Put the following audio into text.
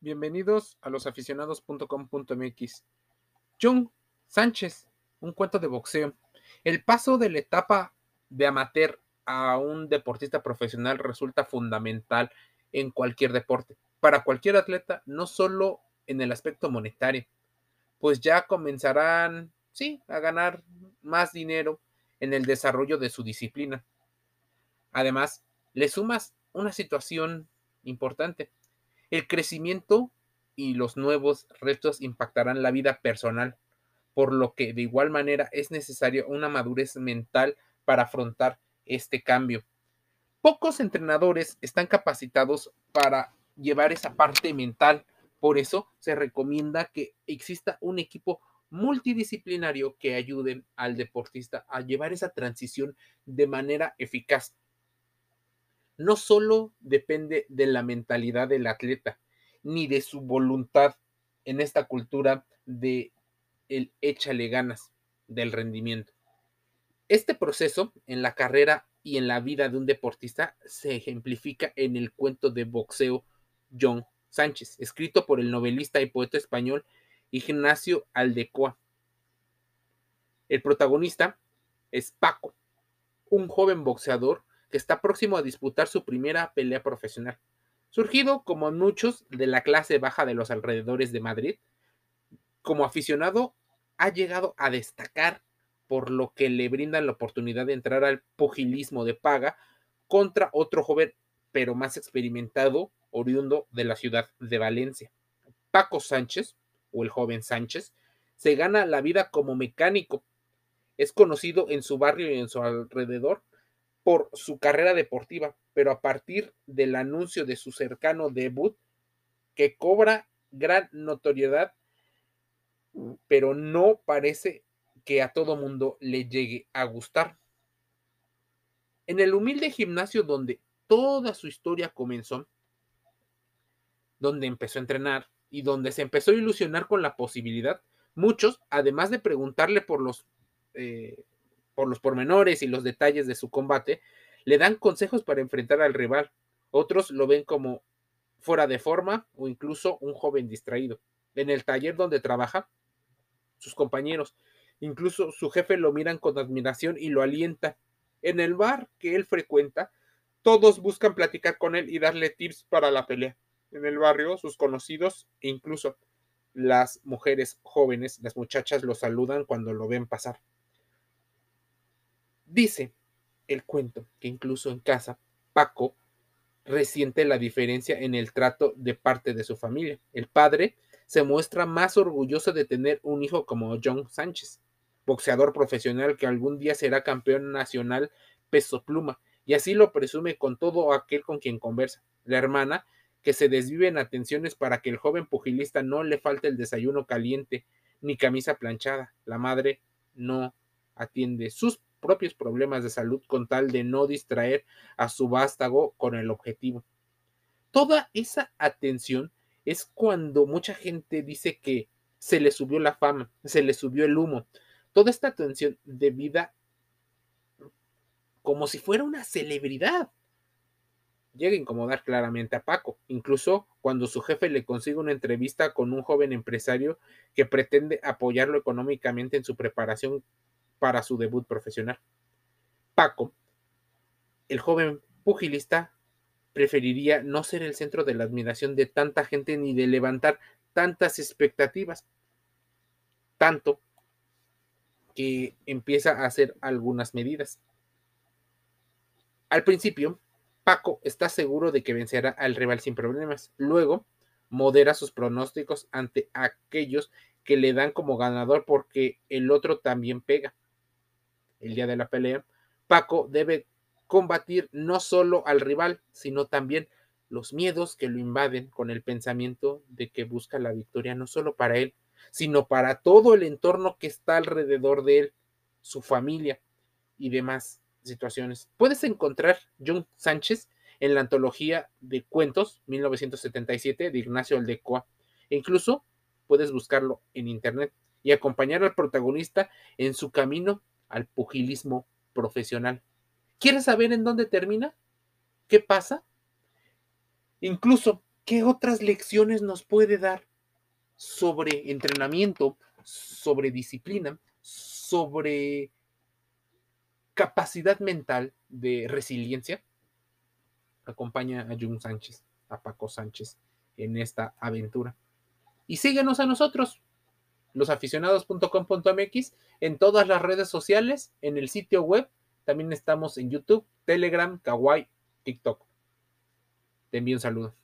Bienvenidos a losaficionados.com.mx. John Sánchez, un cuento de boxeo. El paso de la etapa de amateur a un deportista profesional resulta fundamental en cualquier deporte, para cualquier atleta, no solo en el aspecto monetario, pues ya comenzarán, sí, a ganar más dinero en el desarrollo de su disciplina. Además, le sumas una situación importante. El crecimiento y los nuevos retos impactarán la vida personal, por lo que de igual manera es necesaria una madurez mental para afrontar este cambio. Pocos entrenadores están capacitados para llevar esa parte mental, por eso se recomienda que exista un equipo multidisciplinario que ayude al deportista a llevar esa transición de manera eficaz no solo depende de la mentalidad del atleta, ni de su voluntad en esta cultura de el échale ganas del rendimiento. Este proceso en la carrera y en la vida de un deportista se ejemplifica en el cuento de boxeo John Sánchez, escrito por el novelista y poeta español Ignacio Aldecoa. El protagonista es Paco, un joven boxeador que está próximo a disputar su primera pelea profesional. Surgido, como muchos, de la clase baja de los alrededores de Madrid, como aficionado ha llegado a destacar por lo que le brindan la oportunidad de entrar al pugilismo de paga contra otro joven, pero más experimentado, oriundo de la ciudad de Valencia. Paco Sánchez, o el joven Sánchez, se gana la vida como mecánico. Es conocido en su barrio y en su alrededor por su carrera deportiva, pero a partir del anuncio de su cercano debut, que cobra gran notoriedad, pero no parece que a todo mundo le llegue a gustar. En el humilde gimnasio donde toda su historia comenzó, donde empezó a entrenar y donde se empezó a ilusionar con la posibilidad, muchos, además de preguntarle por los eh, por los pormenores y los detalles de su combate, le dan consejos para enfrentar al rival. Otros lo ven como fuera de forma o incluso un joven distraído. En el taller donde trabaja, sus compañeros, incluso su jefe lo miran con admiración y lo alienta. En el bar que él frecuenta, todos buscan platicar con él y darle tips para la pelea. En el barrio, sus conocidos incluso las mujeres jóvenes, las muchachas lo saludan cuando lo ven pasar. Dice el cuento que incluso en casa, Paco resiente la diferencia en el trato de parte de su familia. El padre se muestra más orgulloso de tener un hijo como John Sánchez, boxeador profesional que algún día será campeón nacional peso pluma, y así lo presume con todo aquel con quien conversa. La hermana, que se desvive en atenciones para que el joven pugilista no le falte el desayuno caliente ni camisa planchada. La madre no atiende sus propios problemas de salud con tal de no distraer a su vástago con el objetivo. Toda esa atención es cuando mucha gente dice que se le subió la fama, se le subió el humo. Toda esta atención de vida como si fuera una celebridad. Llega a incomodar claramente a Paco, incluso cuando su jefe le consigue una entrevista con un joven empresario que pretende apoyarlo económicamente en su preparación para su debut profesional. Paco, el joven pugilista, preferiría no ser el centro de la admiración de tanta gente ni de levantar tantas expectativas, tanto que empieza a hacer algunas medidas. Al principio, Paco está seguro de que vencerá al rival sin problemas. Luego, modera sus pronósticos ante aquellos que le dan como ganador porque el otro también pega el día de la pelea, Paco debe combatir no solo al rival, sino también los miedos que lo invaden con el pensamiento de que busca la victoria no solo para él, sino para todo el entorno que está alrededor de él, su familia y demás situaciones. Puedes encontrar John Sánchez en la antología de cuentos 1977 de Ignacio Aldecoa. E incluso puedes buscarlo en internet y acompañar al protagonista en su camino al pugilismo profesional. ¿Quieres saber en dónde termina? ¿Qué pasa? Incluso ¿qué otras lecciones nos puede dar sobre entrenamiento, sobre disciplina, sobre capacidad mental de resiliencia? Acompaña a Jun Sánchez, a Paco Sánchez en esta aventura. Y síguenos a nosotros, losaficionados.com.mx, en todas las redes sociales, en el sitio web. También estamos en YouTube, Telegram, Kawaii, TikTok. Te envío un saludo.